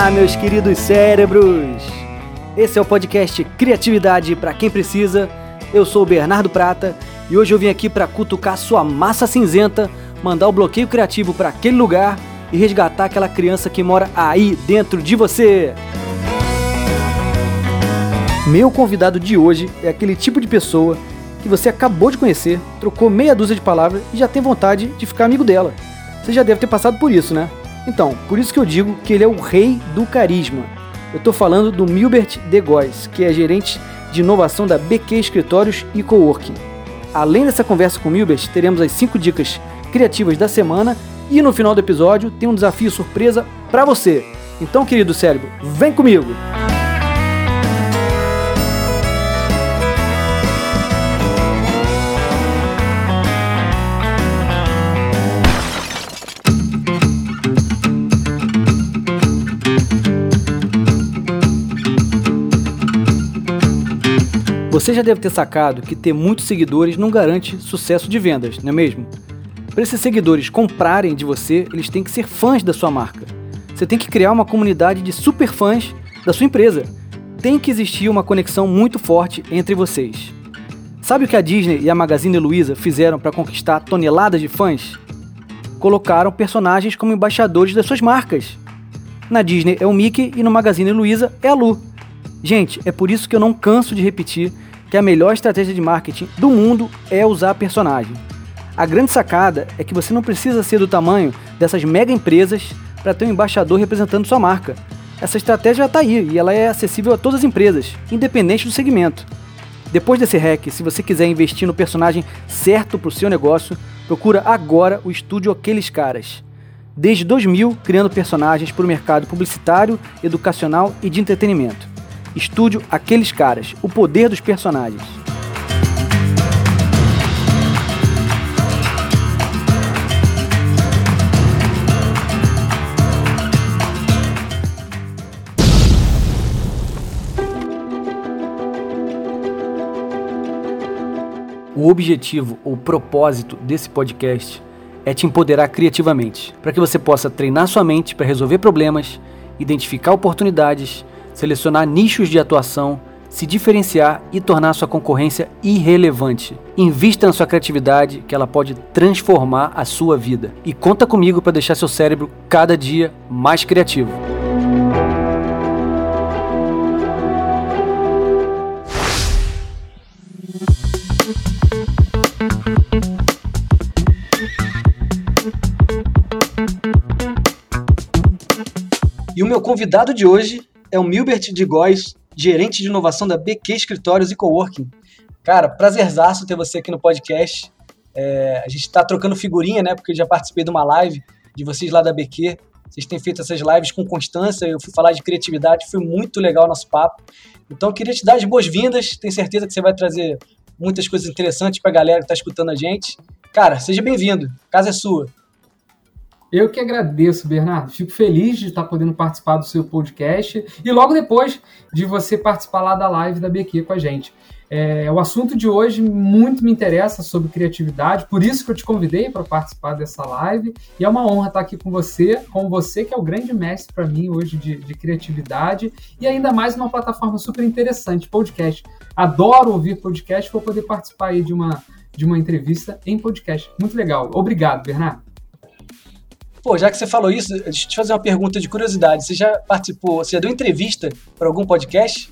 Olá, meus queridos cérebros! Esse é o podcast Criatividade para quem precisa. Eu sou o Bernardo Prata e hoje eu vim aqui para cutucar sua massa cinzenta, mandar o bloqueio criativo para aquele lugar e resgatar aquela criança que mora aí dentro de você. Meu convidado de hoje é aquele tipo de pessoa que você acabou de conhecer, trocou meia dúzia de palavras e já tem vontade de ficar amigo dela. Você já deve ter passado por isso, né? Então, por isso que eu digo que ele é o rei do carisma. Eu estou falando do Milbert De Góes, que é gerente de inovação da BQ Escritórios e Coworking. Além dessa conversa com o Milbert, teremos as 5 dicas criativas da semana e no final do episódio tem um desafio surpresa para você. Então, querido cérebro, vem comigo! Você já deve ter sacado que ter muitos seguidores não garante sucesso de vendas, não é mesmo? Para esses seguidores comprarem de você, eles têm que ser fãs da sua marca. Você tem que criar uma comunidade de super fãs da sua empresa. Tem que existir uma conexão muito forte entre vocês. Sabe o que a Disney e a Magazine Luiza fizeram para conquistar toneladas de fãs? Colocaram personagens como embaixadores das suas marcas. Na Disney é o Mickey e no Magazine Luiza é a Lu. Gente, é por isso que eu não canso de repetir que a melhor estratégia de marketing do mundo é usar personagem. A grande sacada é que você não precisa ser do tamanho dessas mega empresas para ter um embaixador representando sua marca. Essa estratégia está aí e ela é acessível a todas as empresas, independente do segmento. Depois desse hack, se você quiser investir no personagem certo para o seu negócio, procura agora o estúdio Aqueles Caras. Desde 2000, criando personagens para o mercado publicitário, educacional e de entretenimento. Estúdio Aqueles Caras, o poder dos personagens. O objetivo ou propósito desse podcast é te empoderar criativamente, para que você possa treinar sua mente para resolver problemas, identificar oportunidades selecionar nichos de atuação, se diferenciar e tornar sua concorrência irrelevante. Invista na sua criatividade, que ela pode transformar a sua vida. E conta comigo para deixar seu cérebro cada dia mais criativo. E o meu convidado de hoje é o Milbert de Góes, gerente de inovação da BQ Escritórios e Coworking. Cara, prazerzaço ter você aqui no podcast. É, a gente está trocando figurinha, né? Porque eu já participei de uma live de vocês lá da BQ. Vocês têm feito essas lives com constância. Eu fui falar de criatividade, foi muito legal o nosso papo. Então, queria te dar as boas-vindas. Tenho certeza que você vai trazer muitas coisas interessantes para a galera que está escutando a gente. Cara, seja bem-vindo. Casa é sua. Eu que agradeço, Bernardo. Fico feliz de estar podendo participar do seu podcast e logo depois de você participar lá da live da BQ com a gente. É, o assunto de hoje muito me interessa sobre criatividade, por isso que eu te convidei para participar dessa live. E é uma honra estar aqui com você, com você que é o grande mestre para mim hoje de, de, criatividade e ainda mais uma plataforma super interessante, podcast. Adoro ouvir podcast, vou poder participar aí de uma, de uma entrevista em podcast. Muito legal. Obrigado, Bernardo. Pô, já que você falou isso, deixa eu te fazer uma pergunta de curiosidade. Você já participou, você já deu entrevista para algum podcast?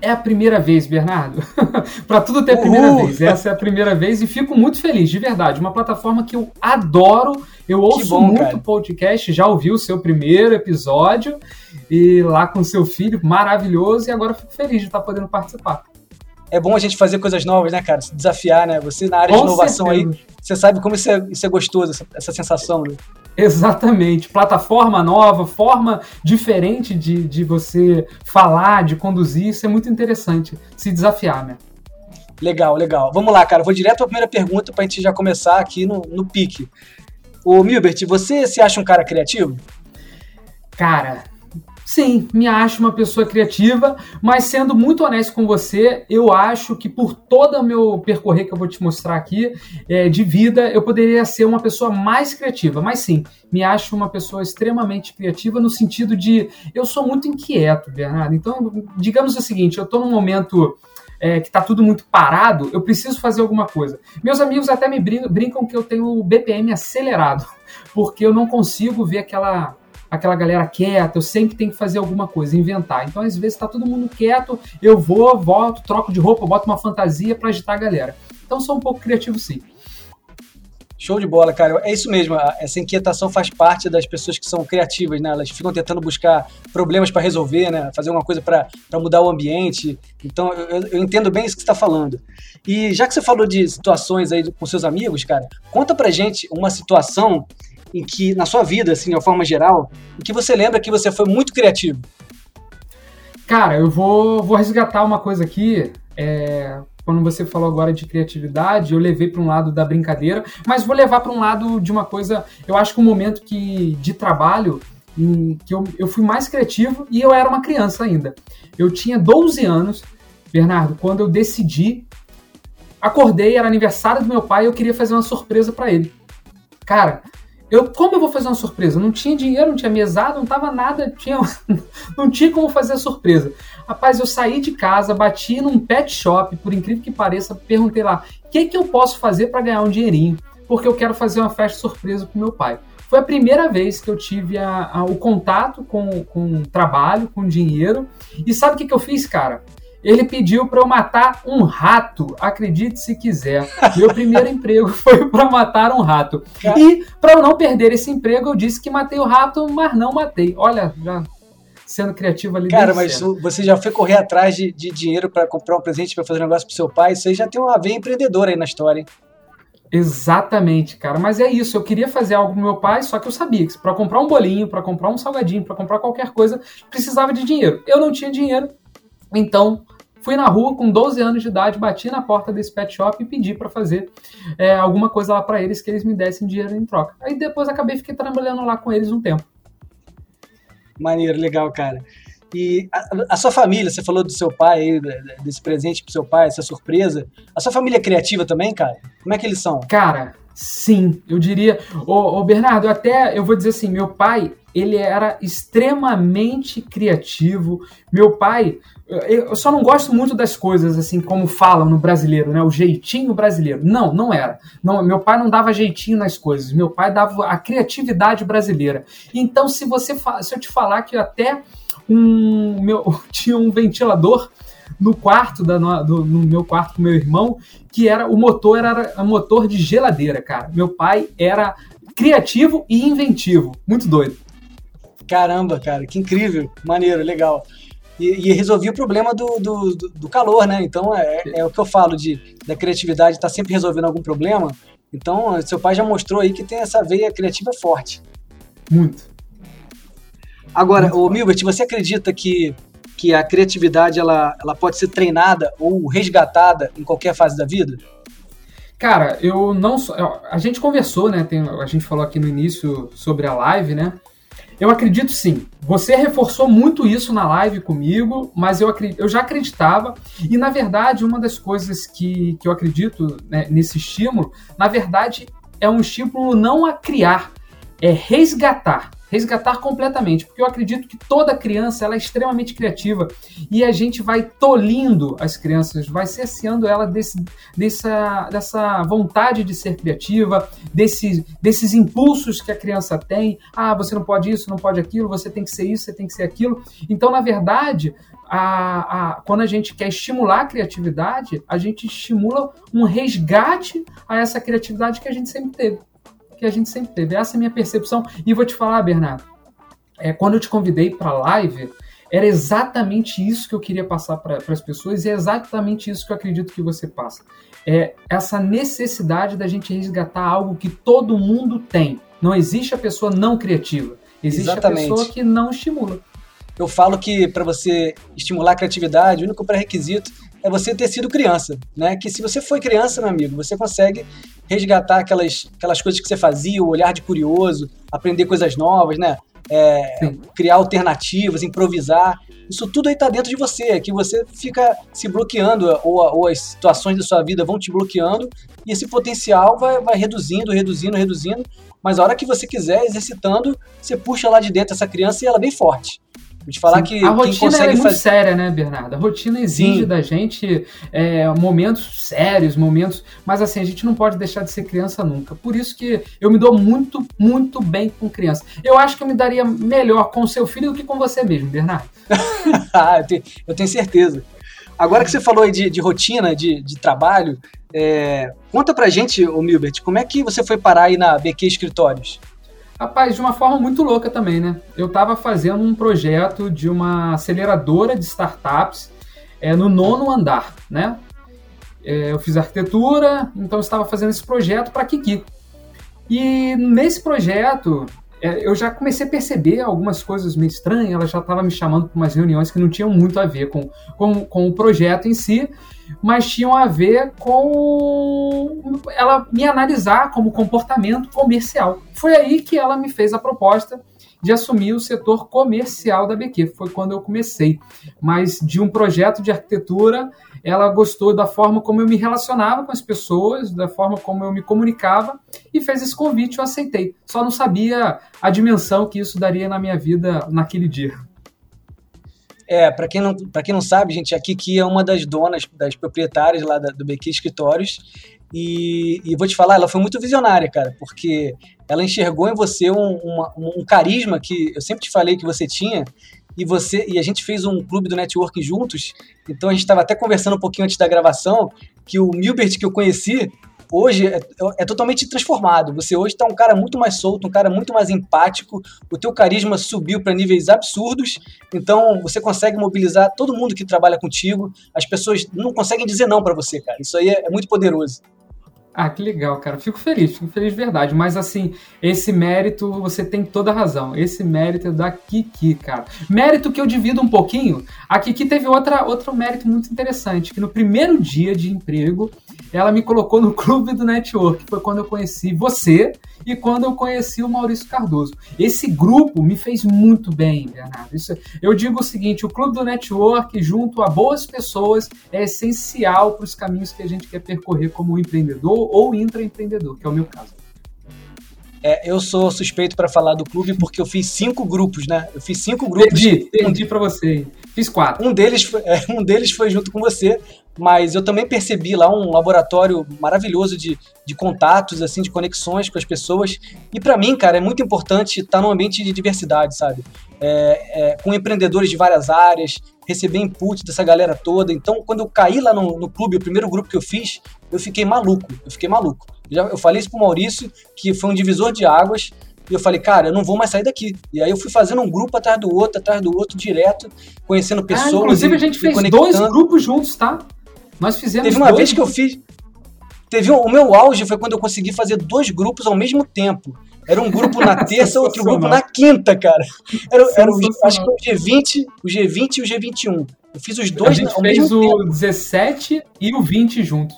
É a primeira vez, Bernardo. para tudo ter a primeira vez. Essa é a primeira vez e fico muito feliz, de verdade. Uma plataforma que eu adoro. Eu ouço bom, muito cara. podcast, já ouvi o seu primeiro episódio e lá com seu filho, maravilhoso, e agora fico feliz de estar podendo participar. É bom a gente fazer coisas novas, né, cara? Se desafiar, né? Você na área com de inovação certeza. aí, você sabe como isso é, isso é gostoso, essa, essa sensação, né? Exatamente. Plataforma nova, forma diferente de, de você falar, de conduzir, isso é muito interessante. Se desafiar, né? Legal, legal. Vamos lá, cara. Vou direto para a primeira pergunta para a gente já começar aqui no, no pique. Ô, Milbert, você se acha um cara criativo? Cara, Sim, me acho uma pessoa criativa, mas sendo muito honesto com você, eu acho que por todo o meu percorrer que eu vou te mostrar aqui é, de vida, eu poderia ser uma pessoa mais criativa. Mas sim, me acho uma pessoa extremamente criativa no sentido de eu sou muito inquieto, Bernardo. Então, digamos o seguinte, eu estou num momento é, que está tudo muito parado, eu preciso fazer alguma coisa. Meus amigos até me brincam que eu tenho o BPM acelerado, porque eu não consigo ver aquela aquela galera quieta, eu sempre tenho que fazer alguma coisa, inventar. Então, às vezes, está todo mundo quieto, eu vou, volto, troco de roupa, boto uma fantasia para agitar a galera. Então, sou um pouco criativo, sim. Show de bola, cara. É isso mesmo. Essa inquietação faz parte das pessoas que são criativas, né? Elas ficam tentando buscar problemas para resolver, né? Fazer uma coisa para mudar o ambiente. Então, eu, eu, entendo bem isso que você está falando. E já que você falou de situações aí com seus amigos, cara, conta pra gente uma situação em que, na sua vida, assim, de uma forma geral, em que você lembra que você foi muito criativo? Cara, eu vou, vou resgatar uma coisa aqui. É, quando você falou agora de criatividade, eu levei para um lado da brincadeira, mas vou levar para um lado de uma coisa. Eu acho que um momento que de trabalho em que eu, eu fui mais criativo e eu era uma criança ainda. Eu tinha 12 anos, Bernardo, quando eu decidi. Acordei, era aniversário do meu pai e eu queria fazer uma surpresa para ele. Cara, eu, como eu vou fazer uma surpresa? Não tinha dinheiro, não tinha mesada, não tava nada, tinha, não tinha como fazer a surpresa. Rapaz, eu saí de casa, bati num pet shop, por incrível que pareça, perguntei lá, o que, que eu posso fazer para ganhar um dinheirinho? Porque eu quero fazer uma festa surpresa pro meu pai. Foi a primeira vez que eu tive a, a, o contato com, com trabalho, com dinheiro. E sabe o que, que eu fiz, cara? Ele pediu para eu matar um rato, acredite se quiser. Meu primeiro emprego foi para matar um rato. E para eu não perder esse emprego, eu disse que matei o rato, mas não matei. Olha, já sendo criativo ali. Cara, mas você já foi correr atrás de, de dinheiro para comprar um presente para fazer um negócio pro seu pai? Isso aí já tem uma veia empreendedora aí na história, hein? Exatamente, cara. Mas é isso. Eu queria fazer algo pro meu pai, só que eu sabia que para comprar um bolinho, para comprar um salgadinho, para comprar qualquer coisa, precisava de dinheiro. Eu não tinha dinheiro, então Fui na rua com 12 anos de idade, bati na porta desse pet shop e pedi para fazer é, alguma coisa lá para eles que eles me dessem dinheiro em troca. Aí depois acabei fiquei trabalhando lá com eles um tempo. Maneiro, legal, cara. E a, a, sua família, você falou do seu pai, desse presente pro seu pai, essa surpresa. A sua família é criativa também, cara? Como é que eles são? Cara, sim, eu diria. Ô, ô Bernardo, até eu vou dizer assim, meu pai, ele era extremamente criativo. Meu pai, eu só não gosto muito das coisas assim como falam no brasileiro, né? O jeitinho brasileiro. Não, não era. Não, meu pai não dava jeitinho nas coisas. Meu pai dava a criatividade brasileira. Então, se você se eu te falar que até um meu tinha um ventilador no quarto da do, no meu quarto com meu irmão que era o motor era motor de geladeira, cara. Meu pai era criativo e inventivo, muito doido. Caramba, cara, que incrível, maneiro, legal e, e resolvia o problema do, do, do, calor, né? Então é, é o que eu falo de da criatividade estar tá sempre resolvendo algum problema. Então seu pai já mostrou aí que tem essa veia criativa forte. Muito. Agora, Muito o Milbert, você acredita que que a criatividade ela, ela pode ser treinada ou resgatada em qualquer fase da vida? Cara, eu não a gente conversou, né? Tem, a gente falou aqui no início sobre a live, né? Eu acredito sim. Você reforçou muito isso na live comigo, mas eu, eu já acreditava. E, na verdade, uma das coisas que, que eu acredito né, nesse estímulo, na verdade, é um estímulo não a criar, é resgatar resgatar completamente, porque eu acredito que toda criança ela é extremamente criativa e a gente vai tolindo as crianças, vai cerceando ela desse, dessa, dessa vontade de ser criativa, desse, desses impulsos que a criança tem. Ah, você não pode isso, não pode aquilo, você tem que ser isso, você tem que ser aquilo. Então, na verdade, a, a, quando a gente quer estimular a criatividade, a gente estimula um resgate a essa criatividade que a gente sempre teve que a gente sempre teve. Essa é a minha percepção. E vou te falar, Bernardo, é, quando eu te convidei para a live, era exatamente isso que eu queria passar para as pessoas e é exatamente isso que eu acredito que você passa. É essa necessidade da gente resgatar algo que todo mundo tem. Não existe a pessoa não criativa. Existe exatamente. a pessoa que não estimula. Eu falo que para você estimular a criatividade, o único pré-requisito é você ter sido criança, né? Que se você foi criança, meu amigo, você consegue resgatar aquelas, aquelas coisas que você fazia, o olhar de curioso, aprender coisas novas, né? é, criar alternativas, improvisar. Isso tudo aí tá dentro de você, é que você fica se bloqueando, ou, ou, as situações da sua vida vão te bloqueando, e esse potencial vai, vai reduzindo, reduzindo, reduzindo. Mas a hora que você quiser, exercitando, você puxa lá de dentro essa criança e ela vem forte. De falar Sim. que a rotina é muito fazer... séria, né, Bernardo? A rotina exige Sim. da gente é, momentos sérios, momentos. Mas assim, a gente não pode deixar de ser criança nunca. Por isso que eu me dou muito, muito bem com criança. Eu acho que eu me daria melhor com o seu filho do que com você mesmo, Bernardo. Ah, eu, tenho, eu, tenho, certeza. Agora que você falou aí de, de rotina, de, de trabalho, é, conta pra gente, ô Milbert, como é que você foi parar aí na BQ Escritórios? Rapaz, de uma forma muito louca também, né? Eu estava fazendo um projeto de uma aceleradora de startups é, no nono andar, né? É, eu fiz arquitetura, então estava fazendo esse projeto para Kiki. E nesse projeto, é, eu já comecei a perceber algumas coisas meio estranhas, ela já estava me chamando para umas reuniões que não tinham muito a ver com, com, com o projeto em si, mas tinham a ver com ela me analisar como comportamento comercial. Foi aí que ela me fez a proposta de assumir o setor comercial da BQ. Foi quando eu comecei. Mas de um projeto de arquitetura, ela gostou da forma como eu me relacionava com as pessoas, da forma como eu me comunicava e fez esse convite, eu aceitei. Só não sabia a dimensão que isso daria na minha vida naquele dia. É, para quem, não, quem não sabe, gente, a Kiki é uma das donas, das proprietárias lá da, do BQ Escritórios. E, e, vou te falar, ela foi muito visionária, cara, porque ela enxergou em você um, uma, um carisma que eu sempre te falei que você tinha, e você e a gente fez um clube do network juntos, então a gente estava até conversando um pouquinho antes da gravação, que o Milbert que eu conheci, hoje é, é totalmente transformado. Você hoje está um cara muito mais solto, um cara muito mais empático. O teu carisma subiu para níveis absurdos. Então você consegue mobilizar todo mundo que trabalha contigo. As pessoas não conseguem dizer não para você, cara. Isso aí é, é muito poderoso. Ah, que legal, cara. Fico feliz, fico feliz de verdade. Mas assim, esse mérito, você tem toda a razão. Esse mérito é da Kiki, cara. Mérito que eu divido um pouquinho. A Kiki teve outra, outro mérito muito interessante, que no primeiro dia de emprego, ela me colocou no clube do network. Foi quando eu conheci você e quando eu conheci o Maurício Cardoso. Esse grupo me fez muito bem, Bernardo. Isso, eu digo o seguinte: o clube do network, junto a boas pessoas, é essencial para os caminhos que a gente quer percorrer como empreendedor ou intraempreendedor, que é o meu caso. É, eu sou suspeito para falar do clube porque eu fiz cinco grupos, né? Eu fiz cinco grupos. Perdi, perdi para você. Fiz quatro. Um deles, foi, é, um deles foi junto com você, mas eu também percebi lá um laboratório maravilhoso de, de contatos, assim, de conexões com as pessoas. E para mim, cara, é muito importante estar num ambiente de diversidade, sabe? É, é, com empreendedores de várias áreas, receber input dessa galera toda. Então, quando eu caí lá no, no clube, o primeiro grupo que eu fiz, eu fiquei maluco. Eu fiquei maluco. Já, eu falei isso pro Maurício, que foi um divisor de águas. E eu falei, cara, eu não vou mais sair daqui. E aí eu fui fazendo um grupo atrás do outro, atrás do outro, direto, conhecendo ah, pessoas. Ah, inclusive, a gente fez dois grupos juntos, tá? Nós fizemos. Teve uma dois vez que eu fiz. Teve o meu auge foi quando eu consegui fazer dois grupos ao mesmo tempo. Era um grupo na terça, outro grupo na quinta, cara. Era, era o, acho que o G20, o G20 e o G21. Eu fiz os dois a gente ao fez mesmo o tempo. 17 e o 20 juntos.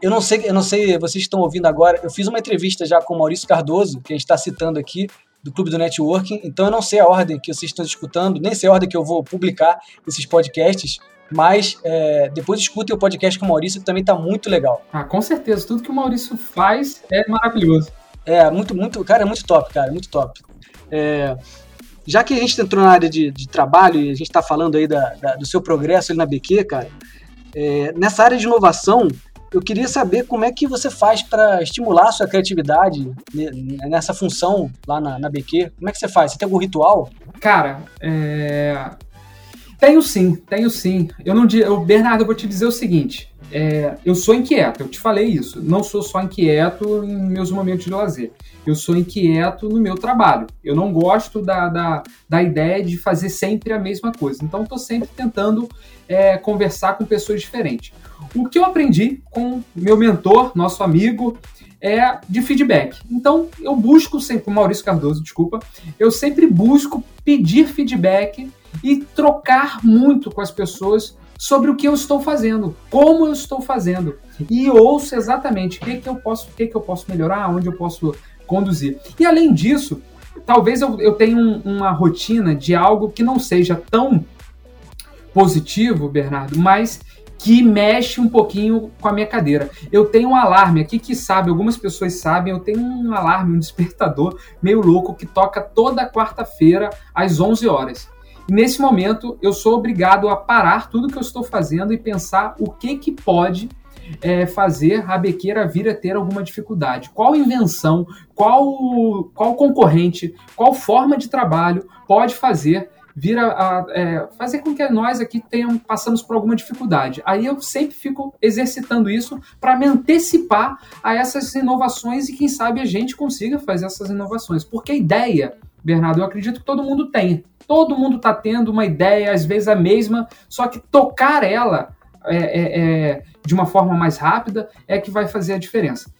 Eu não sei, eu não sei, vocês estão ouvindo agora. Eu fiz uma entrevista já com o Maurício Cardoso, que a gente está citando aqui, do Clube do Networking. Então eu não sei a ordem que vocês estão escutando, nem sei a ordem que eu vou publicar esses podcasts. Mas é, depois escutem o podcast com o Maurício, que também está muito legal. Ah, com certeza. Tudo que o Maurício faz é maravilhoso. É, muito, muito, cara, é muito top, cara, muito top. É, já que a gente entrou na área de, de trabalho e a gente está falando aí da, da, do seu progresso ali na BQ, cara, é, nessa área de inovação, eu queria saber como é que você faz para estimular a sua criatividade nessa função lá na, na BQ. Como é que você faz? Você tem algum ritual? Cara, é... tenho sim, tenho sim. Eu não eu, Bernardo, eu vou te dizer o seguinte. É, eu sou inquieto, eu te falei isso. Não sou só inquieto em meus momentos de lazer. Eu sou inquieto no meu trabalho. Eu não gosto da, da, da ideia de fazer sempre a mesma coisa. Então, estou sempre tentando é, conversar com pessoas diferentes. O que eu aprendi com meu mentor, nosso amigo, é de feedback. Então, eu busco sempre, Maurício Cardoso, desculpa, eu sempre busco pedir feedback e trocar muito com as pessoas sobre o que eu estou fazendo, como eu estou fazendo. E ouço exatamente o que, que eu posso, o que, que eu posso melhorar, onde eu posso conduzir. E além disso, talvez eu, eu tenha um, uma rotina de algo que não seja tão positivo, Bernardo, mas que mexe um pouquinho com a minha cadeira. Eu tenho um alarme aqui que sabe, algumas pessoas sabem, eu tenho um alarme, um despertador meio louco que toca toda quarta-feira às 11 horas. Nesse momento eu sou obrigado a parar tudo que eu estou fazendo e pensar o que que pode é, fazer a Bequeira vir a ter alguma dificuldade. Qual invenção, qual, qual concorrente, qual forma de trabalho pode fazer vir a, a é, fazer com que nós aqui tenham, passamos por alguma dificuldade. Aí eu sempre fico exercitando isso para me antecipar a essas inovações e quem sabe a gente consiga fazer essas inovações. Porque a ideia, Bernardo, eu acredito que todo mundo tem. Todo mundo está tendo uma ideia, às vezes a mesma, só que tocar ela é, é, é, de uma forma mais rápida é que vai fazer a diferença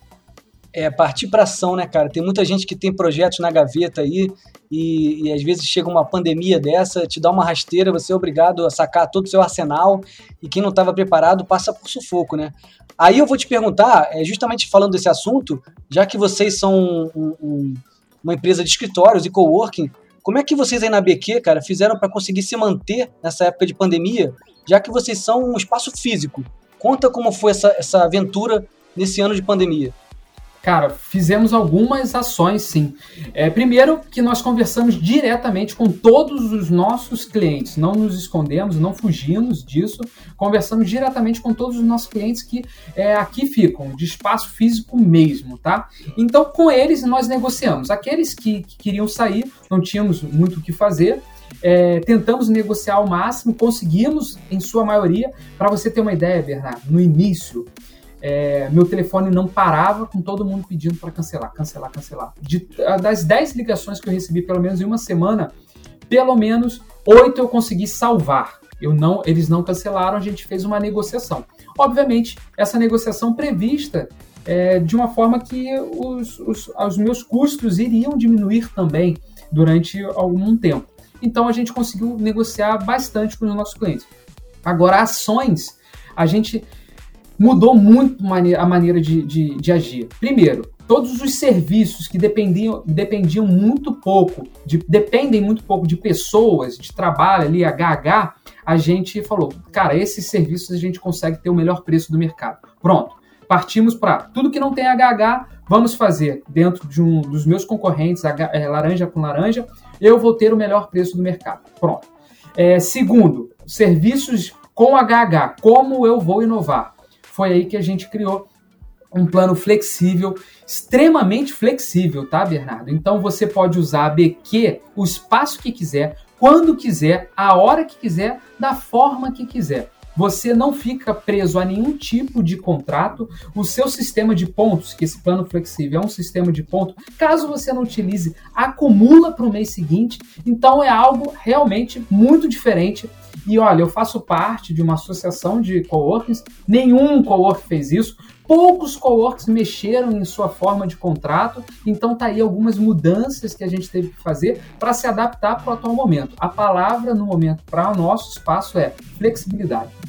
é partir para ação, né, cara? Tem muita gente que tem projetos na gaveta aí e, e, às vezes chega uma pandemia dessa, te dá uma rasteira, você é obrigado a sacar todo o seu arsenal e quem não estava preparado passa por sufoco, né? Aí eu vou te perguntar, é, justamente falando desse assunto, já que vocês são um, um, uma empresa de escritórios e coworking, como é que vocês aí na BQ, cara, fizeram para conseguir se manter nessa época de pandemia, já que vocês são um espaço físico? Conta como foi essa, essa aventura nesse ano de pandemia. Cara, fizemos algumas ações, sim. É, primeiro, que nós conversamos diretamente com todos os nossos clientes, não nos escondemos, não fugimos disso, conversamos diretamente com todos os nossos clientes que é, aqui ficam, de espaço físico mesmo, tá? Então, com eles, nós negociamos. Aqueles que, que queriam sair, não tínhamos muito o que fazer, é, tentamos negociar ao máximo, conseguimos, em sua maioria. Para você ter uma ideia, Bernardo, no início, é, meu telefone não parava com todo mundo pedindo para cancelar, cancelar, cancelar. De, das 10 ligações que eu recebi, pelo menos em uma semana, pelo menos 8 eu consegui salvar. Eu não, eles não cancelaram, a gente fez uma negociação. Obviamente, essa negociação prevista é, de uma forma que os, os, os meus custos iriam diminuir também durante algum tempo. Então a gente conseguiu negociar bastante com os nossos clientes. Agora, ações, a gente mudou muito a maneira de, de, de agir. Primeiro, todos os serviços que dependiam, dependiam muito pouco, de, dependem muito pouco de pessoas, de trabalho ali, HH, a gente falou, cara, esses serviços a gente consegue ter o melhor preço do mercado. Pronto. Partimos para tudo que não tem HH, vamos fazer dentro de um dos meus concorrentes, é, laranja com laranja, eu vou ter o melhor preço do mercado. Pronto. É, segundo, serviços com HH, como eu vou inovar? Foi aí que a gente criou um plano flexível, extremamente flexível, tá, Bernardo? Então você pode usar a BQ o espaço que quiser, quando quiser, a hora que quiser, da forma que quiser. Você não fica preso a nenhum tipo de contrato. O seu sistema de pontos, que esse plano flexível é um sistema de pontos, caso você não utilize, acumula para o mês seguinte. Então é algo realmente muito diferente. E olha, eu faço parte de uma associação de coworkings, nenhum cowork fez isso. Poucos coworks mexeram em sua forma de contrato, então tá aí algumas mudanças que a gente teve que fazer para se adaptar para o atual momento. A palavra no momento para o nosso espaço é flexibilidade.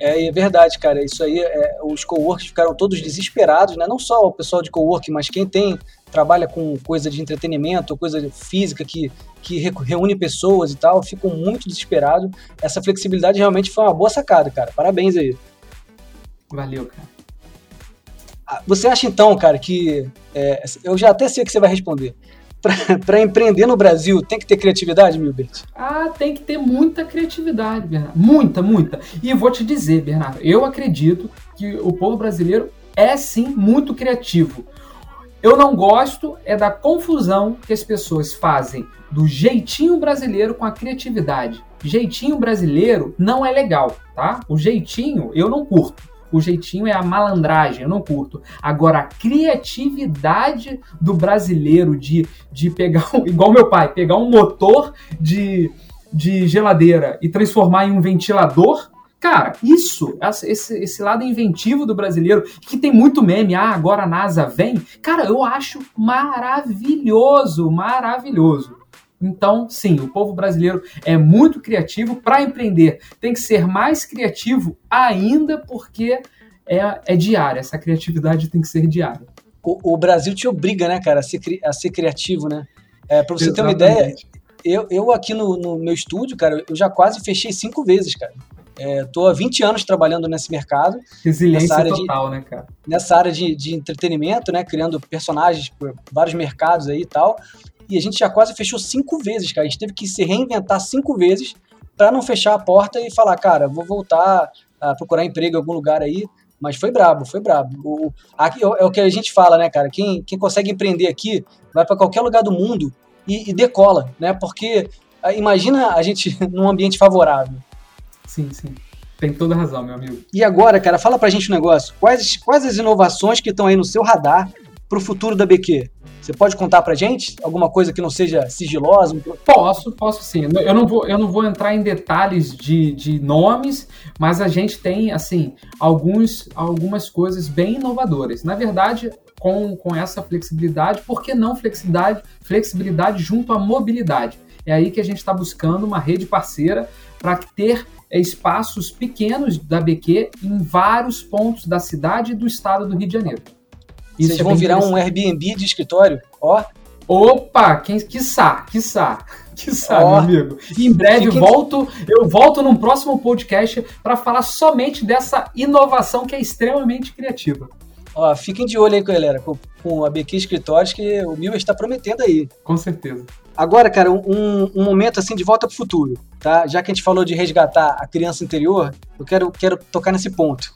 É, é verdade, cara. Isso aí, é, os coworks ficaram todos desesperados, né? Não só o pessoal de cowork, mas quem tem trabalha com coisa de entretenimento, coisa física que, que reúne pessoas e tal, ficam muito desesperados. Essa flexibilidade realmente foi uma boa sacada, cara. Parabéns aí. Valeu, cara. Ah, você acha então, cara, que. É, eu já até sei o que você vai responder. Para empreender no Brasil, tem que ter criatividade, Milbert? Ah, tem que ter muita criatividade, Bernardo. Muita, muita. E vou te dizer, Bernardo, eu acredito que o povo brasileiro é sim muito criativo. Eu não gosto é da confusão que as pessoas fazem do jeitinho brasileiro com a criatividade. Jeitinho brasileiro não é legal, tá? O jeitinho eu não curto. O jeitinho é a malandragem, eu não curto. Agora, a criatividade do brasileiro de, de pegar, igual meu pai, pegar um motor de, de geladeira e transformar em um ventilador, Cara, isso, esse, esse lado inventivo do brasileiro, que tem muito meme, ah, agora a NASA vem, cara, eu acho maravilhoso, maravilhoso. Então, sim, o povo brasileiro é muito criativo para empreender. Tem que ser mais criativo ainda porque é, é diária. Essa criatividade tem que ser diária. O, o Brasil te obriga, né, cara, a ser, a ser criativo, né? É, para você Exatamente. ter uma ideia, eu, eu aqui no, no, meu estúdio, cara, eu já quase fechei cinco vezes, cara. É, tô há 20 anos trabalhando nesse mercado. Resiliência total, de, né, cara? Nessa área de, de entretenimento, né? Criando personagens por vários mercados aí e tal. E a gente já quase fechou cinco vezes, cara. A gente teve que se reinventar cinco vezes para não fechar a porta e falar, cara, vou voltar a procurar emprego em algum lugar aí. Mas foi brabo, foi brabo. O, aqui é o que a gente fala, né, cara? Quem, quem consegue empreender aqui vai para qualquer lugar do mundo e, e, decola, né? Porque ah, imagina a gente num ambiente favorável. Sim, sim. Tem toda razão, meu amigo. E agora, cara, fala pra gente um negócio. Quais, quais as inovações que estão aí no seu radar pro futuro da BQ? Você pode contar pra gente alguma coisa que não seja sigilosa? Posso, posso sim. Eu não vou, eu não vou entrar em detalhes de, de nomes, mas a gente tem, assim, alguns, algumas coisas bem inovadoras. Na verdade, com, com essa flexibilidade, por que não flexibilidade, flexibilidade junto à mobilidade? É aí que a gente está buscando uma rede parceira para ter espaços pequenos da BQ em vários pontos da cidade e do estado do Rio de Janeiro. Isso Vocês é vão virar um Airbnb de escritório? Ó. Opa, quem, quiçá, quiçá, quiçá, oh. meu amigo. E em breve Fiquem... volto, eu volto num próximo podcast para falar somente dessa inovação que é extremamente criativa. Ó, fiquem de olho aí, galera, com, com a BQ Escritórios, que o Mil está prometendo aí. Com certeza. Agora, cara, um, um momento assim de volta para o futuro, tá? Já que a gente falou de resgatar a criança interior, eu quero, quero tocar nesse ponto.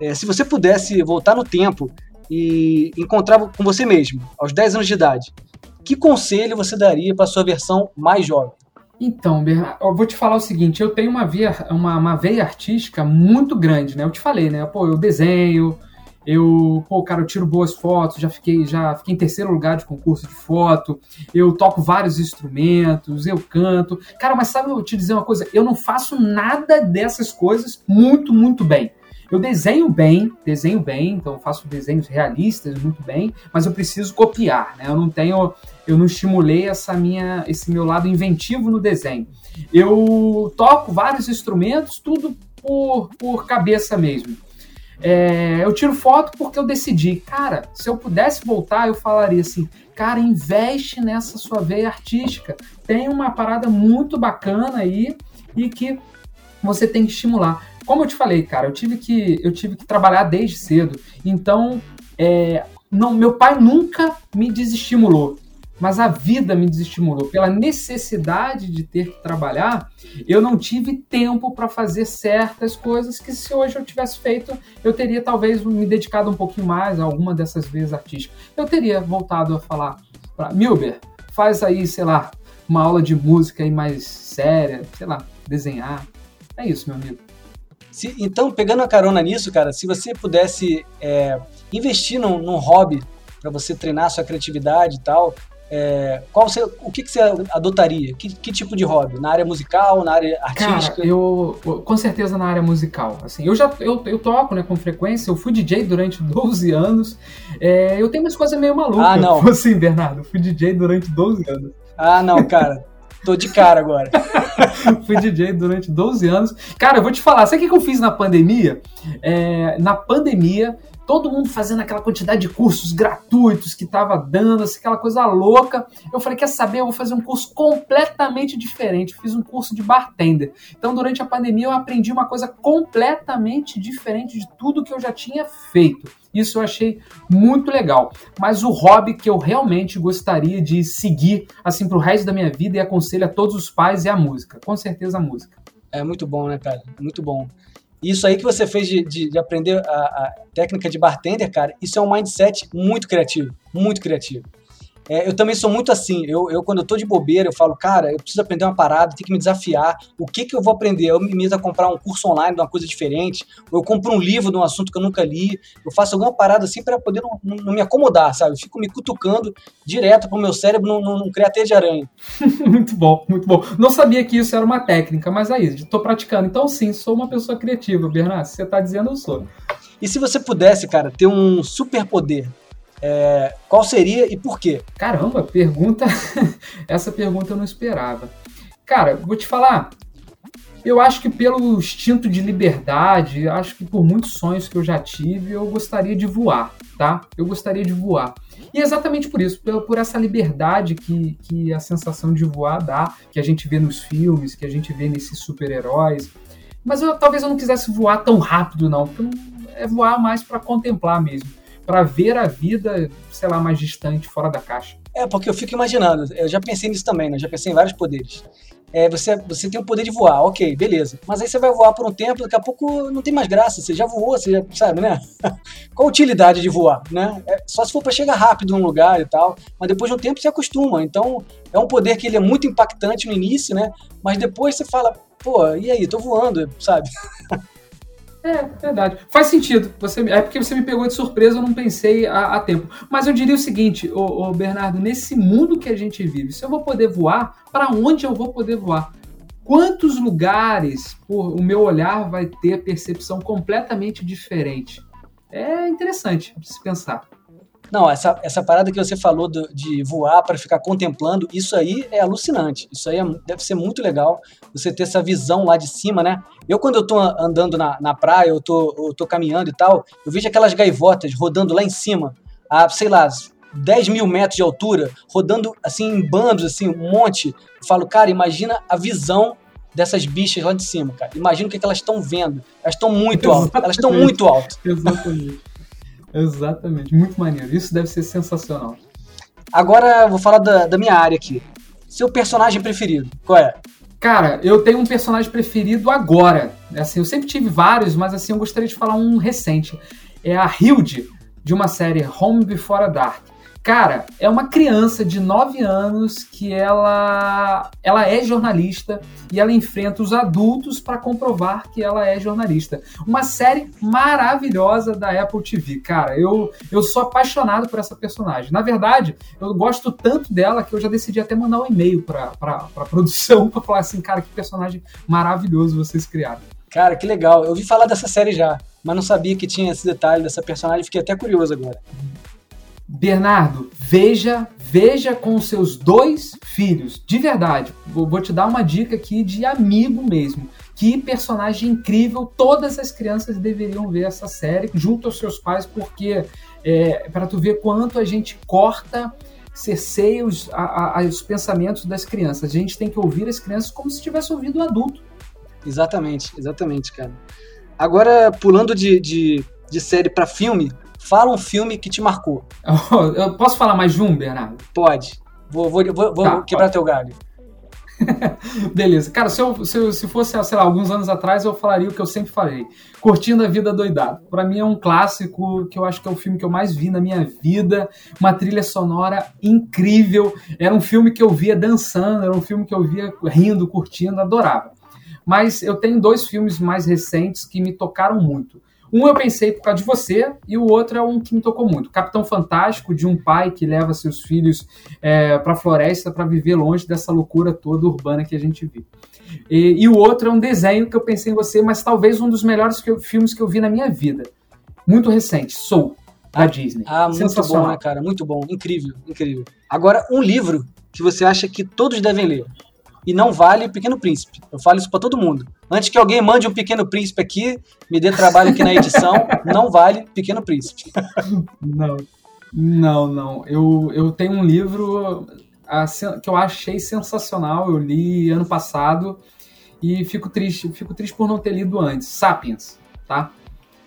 É, se você pudesse voltar no tempo e encontrar com você mesmo, aos 10 anos de idade, que conselho você daria para sua versão mais jovem? Então, Bernardo, eu vou te falar o seguinte, eu tenho uma veia, uma, uma veia artística muito grande, né? Eu te falei, né? Pô, eu desenho, eu, pô, cara, eu tiro boas fotos, já fiquei, já fiquei em terceiro lugar de concurso de foto, eu toco vários instrumentos, eu canto. Cara, mas sabe eu te dizer uma coisa? Eu não faço nada dessas coisas muito, muito bem. Eu desenho bem, desenho bem, então faço desenhos realistas muito bem, mas eu preciso copiar, né? Eu não tenho, eu não estimulei essa minha, esse meu lado inventivo no desenho. Eu toco vários instrumentos, tudo por, por cabeça mesmo. É, eu tiro foto porque eu decidi, cara, se eu pudesse voltar, eu falaria assim, cara, investe nessa sua veia artística. Tem uma parada muito bacana aí e que você tem que estimular como eu te falei, cara, eu tive que, eu tive que trabalhar desde cedo. Então, é, não, meu pai nunca me desestimulou, mas a vida me desestimulou. Pela necessidade de ter que trabalhar, eu não tive tempo para fazer certas coisas que se hoje eu tivesse feito, eu teria talvez me dedicado um pouquinho mais a alguma dessas vezes artísticas. Eu teria voltado a falar para Milber, faz aí, sei lá, uma aula de música aí mais séria, sei lá, desenhar. É isso, meu amigo. Se, então, pegando a carona nisso, cara, se você pudesse é, investir num, num hobby para você treinar sua criatividade e tal, é, qual você, o que, que você adotaria? Que, que, tipo de hobby? Na área musical, na área artística? Cara, eu, com certeza na área musical. Assim, eu já eu, eu toco né, com frequência, eu fui DJ durante 12 anos. É, eu tenho umas coisas meio malucas. Ah, não. Assim, Bernardo, eu fui DJ durante 12 anos. Ah, não, cara. Tô de cara agora. Fui DJ durante 12 anos. Cara, eu vou te falar, sabe o que eu fiz na pandemia? É, na pandemia, todo mundo fazendo aquela quantidade de cursos gratuitos que tava dando, assim, aquela coisa louca. Eu falei, quer saber? Eu vou fazer um curso completamente diferente. fiz um curso de bartender. Então, durante a pandemia, eu aprendi uma coisa completamente diferente de tudo que eu já tinha feito. Isso eu achei muito legal. Mas o hobby que eu realmente gostaria de seguir assim o resto da minha vida e aconselho a todos os pais é a música. Com certeza a música. É muito bom, né, cara? Muito bom. Isso aí que você fez de, de, de aprender a, a, técnica de bartender, cara, isso é um mindset muito criativo, muito criativo. É, eu também sou muito assim. Eu, eu, quando eu tô de bobeira, eu falo, cara, eu preciso aprender uma parada, tem que me desafiar. O que que eu vou aprender? Eu me meto a comprar um curso online de uma coisa diferente, ou eu compro um livro de um assunto que eu nunca li. Eu faço alguma parada assim para poder não, não, não, me acomodar, sabe? Eu fico me cutucando direto pro meu cérebro não, não, não criar teia de aranha. muito bom, muito bom. Não sabia que isso era uma técnica, mas aí, estou praticando. Então, sim, sou uma pessoa criativa, Bernardo. Se você tá dizendo, eu sou. E se você pudesse, cara, ter um superpoder, é, qual seria e por quê? Caramba, pergunta. Essa pergunta eu não esperava. Cara, vou te falar. Eu acho que pelo instinto de liberdade, acho que por muitos sonhos que eu já tive, eu gostaria de voar, tá? Eu gostaria de voar. E é exatamente por isso, por, por essa liberdade que, que a sensação de voar dá, que a gente vê nos filmes, que a gente vê nesses super-heróis. Mas eu, talvez eu não quisesse voar tão rápido, não, porque é voar mais para contemplar mesmo, para ver a vida, sei lá, mais distante, fora da caixa. É, porque eu fico imaginando, eu já pensei nisso também, né? Já pensei em vários poderes. É, você, você tem o poder de voar, ok, beleza. Mas aí você vai voar por um tempo, daqui a pouco não tem mais graça, você já voou, você já, sabe, né? Qual a utilidade de voar, né? É, só se for para chegar rápido num lugar e tal, mas depois de um tempo você acostuma. Então, é um poder que ele é muito impactante no início, né? Mas depois você fala, pô, e aí, tô voando, sabe? É, verdade. Faz sentido. Você, é porque você me pegou de surpresa, eu não pensei a tempo. Mas eu diria o seguinte, ô, ô, Bernardo, nesse mundo que a gente vive, se eu vou poder voar, para onde eu vou poder voar? Quantos lugares por, o meu olhar vai ter percepção completamente diferente? É interessante se pensar. Não, essa, essa parada que você falou do, de voar para ficar contemplando, isso aí é alucinante. Isso aí é, deve ser muito legal, você ter essa visão lá de cima, né? Eu, quando eu tô andando na, na praia, eu tô, eu tô caminhando e tal, eu vejo aquelas gaivotas rodando lá em cima, a, sei lá, 10 mil metros de altura, rodando assim em bandos, assim, um monte. Eu falo, cara, imagina a visão dessas bichas lá de cima, cara. Imagina o que, que elas estão vendo. Elas estão muito altas. Elas estão muito altas. Exatamente. Exatamente, muito maneiro. Isso deve ser sensacional. Agora vou falar da, da minha área aqui. Seu personagem preferido, qual é? Cara, eu tenho um personagem preferido agora. Assim, eu sempre tive vários, mas assim, eu gostaria de falar um recente. É a Hilde, de uma série Home Before Dark. Cara, é uma criança de 9 anos que ela, ela é jornalista e ela enfrenta os adultos para comprovar que ela é jornalista. Uma série maravilhosa da Apple TV. Cara, eu, eu sou apaixonado por essa personagem. Na verdade, eu gosto tanto dela que eu já decidi até mandar um e-mail para a produção para falar assim, cara, que personagem maravilhoso vocês criaram. Cara, que legal. Eu ouvi falar dessa série já, mas não sabia que tinha esse detalhe dessa personagem. Fiquei até curioso agora. Bernardo, veja, veja com seus dois filhos, de verdade. Vou, te dar uma dica aqui de amigo mesmo. Que personagem incrível! Todas as crianças deveriam ver essa série junto aos seus pais, porque é, para tu ver quanto a gente corta cerceia os, a, os pensamentos das crianças. A gente tem que ouvir as crianças como se estivesse ouvindo o adulto. Exatamente, exatamente, cara. Agora, pulando de, de, de série para filme, Fala um filme que te marcou. Eu posso falar mais de um, Bernardo? Pode. Vou, vou, vou, tá, quebrar pode. teu galho. Beleza. Cara, se, eu, se, eu, se fosse, sei lá, alguns anos atrás, eu falaria o que eu sempre falei. Curtindo a Vida Doidado. Para mim é um clássico que eu acho que é o filme que eu mais vi na minha vida. Uma trilha sonora incrível. Era um filme que eu via dançando, era um filme que eu via rindo, curtindo, adorava. Mas eu tenho dois filmes mais recentes que me tocaram muito. Um eu pensei por causa de você, e o outro é um que me tocou muito. Capitão Fantástico, de um pai que leva seus filhos é, para a floresta para viver longe dessa loucura toda urbana que a gente vive. E, e, o outro é um desenho que eu pensei em você, mas talvez um dos melhores que eu, filmes que eu vi na minha vida. Muito recente, Soul, da ah, Disney. Ah, muito bom, né, cara? Muito bom. Incrível, incrível. Agora, um livro que você acha que todos devem ler e não vale Pequeno Príncipe. Eu falo isso para todo mundo. Antes que alguém mande um Pequeno Príncipe aqui, me dê trabalho aqui na edição, não vale Pequeno Príncipe. não, não, não. Eu, eu tenho um livro que eu achei sensacional, eu li ano passado e fico triste, fico triste por não ter lido antes. Sapiens, tá?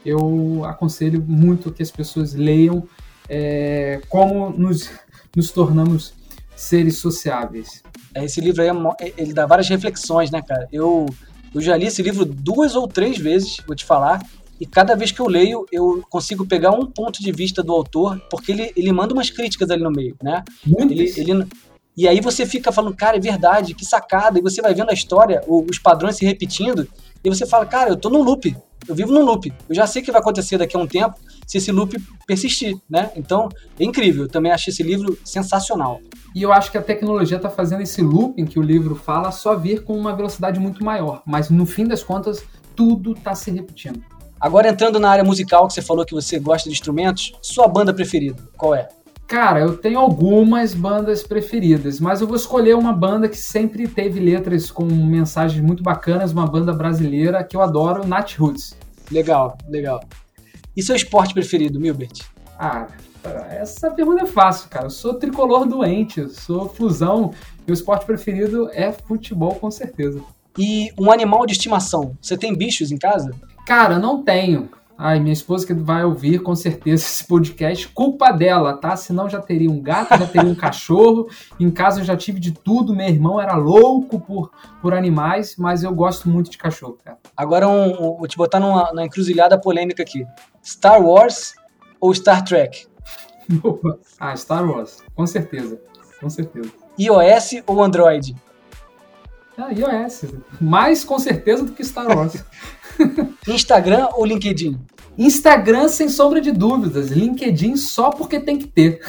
Eu aconselho muito que as pessoas leiam é, como nos, nos tornamos seres sociáveis. Esse livro aí, é é, ele dá várias reflexões, né, cara? Eu, eu já li esse livro duas ou três vezes, vou te falar, e cada vez que eu leio, eu consigo pegar um ponto de vista do autor, porque ele, ele manda umas críticas ali no meio, né? Ele, ele, e aí você fica falando, cara, é verdade, que sacada, e você vai vendo a história, os padrões se repetindo, e você fala, cara, eu tô num loop, eu vivo num loop, eu já sei o que vai acontecer daqui a um tempo, se esse loop persistir, né? Então, é incrível, eu também achei esse livro sensacional. E eu acho que a tecnologia está fazendo esse looping que o livro fala só vir com uma velocidade muito maior. Mas no fim das contas, tudo está se repetindo. Agora entrando na área musical, que você falou que você gosta de instrumentos, sua banda preferida, qual é? Cara, eu tenho algumas bandas preferidas, mas eu vou escolher uma banda que sempre teve letras com mensagens muito bacanas, uma banda brasileira que eu adoro, Nat Roots. Legal, legal. E seu esporte preferido, Milbert? Ah, Essa pergunta é fácil, cara. Eu sou tricolor doente, eu sou fusão. Meu esporte preferido é futebol, com certeza. E um animal de estimação? Você tem bichos em casa? Cara, não tenho. Ai, minha esposa que vai ouvir com certeza esse podcast, culpa dela, tá? Senão já teria um gato, já teria um cachorro. Em casa eu já tive de tudo. Meu irmão era louco por, por animais, mas eu gosto muito de cachorro, cara. Agora um, um, vou te botar numa, numa encruzilhada polêmica aqui. Star Wars ou Star Trek? ah, Star Wars, com certeza. Com certeza. iOS ou Android? Ah, iOS. Mais com certeza do que Star Wars. Instagram ou LinkedIn? Instagram, sem sombra de dúvidas. LinkedIn só porque tem que ter.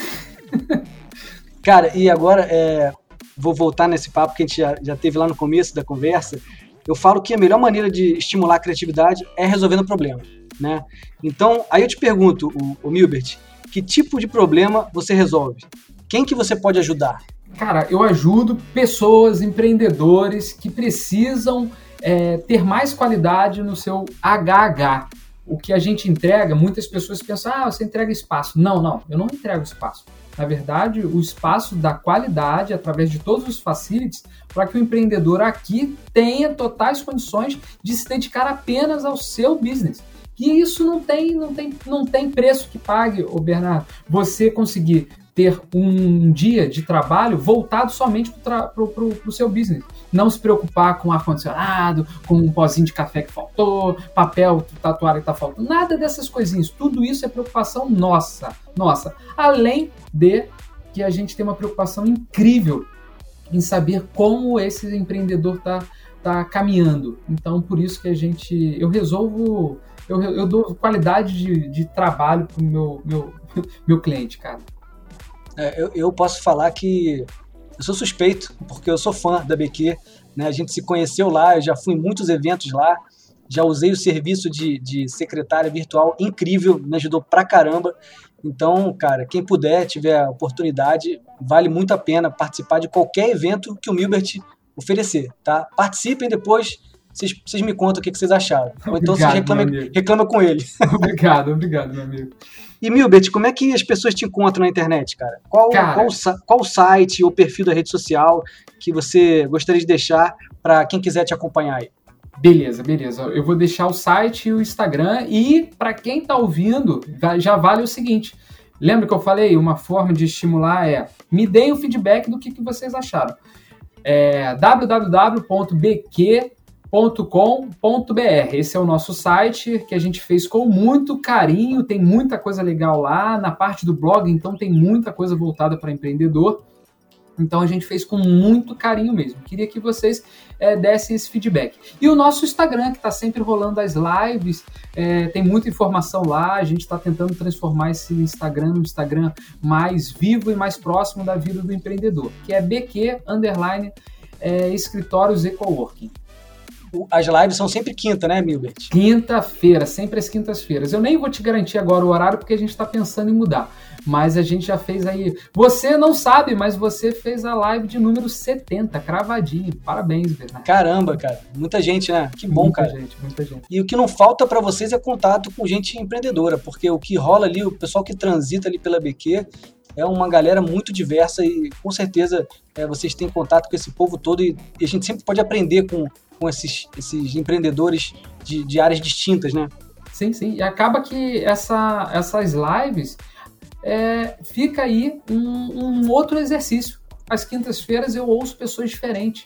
Cara, e agora é, vou voltar nesse papo que a gente já, já teve lá no começo da conversa. Eu falo que a melhor maneira de estimular a criatividade é resolvendo problema, né? Então, aí eu te pergunto, o, o Milbert, que tipo de problema você resolve? Quem que você pode ajudar? Cara, eu ajudo pessoas, empreendedores que precisam é, ter mais qualidade no seu HH. O que a gente entrega, muitas pessoas pensam, ah, você entrega espaço. Não, não, eu não entrego espaço. Na verdade, o espaço da qualidade através de todos os facilities para que o empreendedor aqui tenha totais condições de se dedicar apenas ao seu business. E isso não tem, não tem, não tem preço que pague, o Bernardo. Você conseguir ter um dia de trabalho voltado somente para o seu business. Não se preocupar com ar-condicionado, com um pozinho de café que faltou, papel tatuado que está faltando, nada dessas coisinhas. Tudo isso é preocupação nossa, nossa. Além de que a gente tem uma preocupação incrível em saber como esse empreendedor está tá caminhando. Então, por isso que a gente, eu resolvo, eu, eu dou qualidade de, de trabalho para o meu, meu, meu cliente, cara. É, eu, eu, posso falar que eu sou suspeito, porque eu sou fã da BQ. Né? A gente se conheceu lá, eu já fui em muitos eventos lá, já usei o serviço de, de secretária virtual incrível, me ajudou pra caramba. Então, cara, quem puder, tiver oportunidade, vale muito a pena participar de qualquer evento que o Milbert oferecer, tá? Participem depois, vocês, vocês me contam o que, que vocês acharam. Ou então vocês reclamam, reclamam com ele. Obrigado, obrigado, meu amigo. E Milbert, como é que as pessoas te encontram na internet, cara? Qual, cara, qual, qual site ou perfil da rede social que você gostaria de deixar para quem quiser te acompanhar aí? Beleza, beleza. Eu vou deixar o site e o Instagram. E para quem está ouvindo, já vale o seguinte: lembra que eu falei? Uma forma de estimular é me deem o feedback do que, que vocês acharam. É www.bq .com.br. Esse é o nosso site que a gente fez com muito carinho, tem muita coisa legal lá. Na parte do blog, então, tem muita coisa voltada para empreendedor. Então a gente fez com muito carinho mesmo. Queria que vocês é, dessem esse feedback. E o nosso Instagram, que está sempre rolando as lives, é, tem muita informação lá. A gente está tentando transformar esse Instagram no Instagram mais vivo e mais próximo da vida do empreendedor, que é BQ Underline é, Escritórios e Coworking as lives são sempre quinta, né, Milbert? Quinta-feira, sempre às quintas-feiras. Eu nem vou te garantir agora o horário porque a gente está pensando em mudar. Mas a gente já fez aí. Você não sabe, mas você fez a live de número 70, cravadinho. Parabéns, Bernardo. Caramba, cara. Muita gente, né? Que bom, muita cara. Muita gente, muita gente. E o que não falta para vocês é contato com gente empreendedora, porque o que rola ali, o pessoal que transita ali pela BQ, é uma galera muito diversa e com certeza é, vocês têm contato com esse povo todo e, e, a gente sempre pode aprender com, com esses, esses empreendedores de, de áreas distintas, né? Sim, sim. E acaba que essa, essas lives é, fica aí um, um outro exercício. Às quintas-feiras eu ouço pessoas diferentes.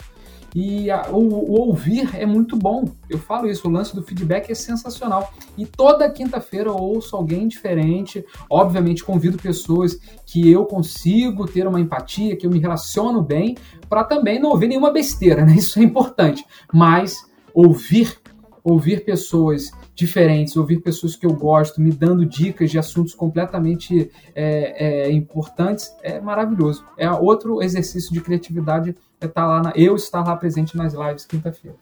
E a, o, o, ouvir é muito bom. Eu falo isso, o lance do feedback é sensacional. E toda quinta-feira eu ouço alguém diferente. Obviamente, convido pessoas que eu consigo ter uma empatia, que eu me relaciono bem, para também não ouvir nenhuma besteira, né? Isso é importante. Mas ouvir, ouvir pessoas diferentes, ouvir pessoas que eu gosto, me dando dicas de assuntos completamente é, é, importantes, é maravilhoso. É outro exercício de criatividade é estar tá lá, na, eu estar lá presente nas lives quinta-feira.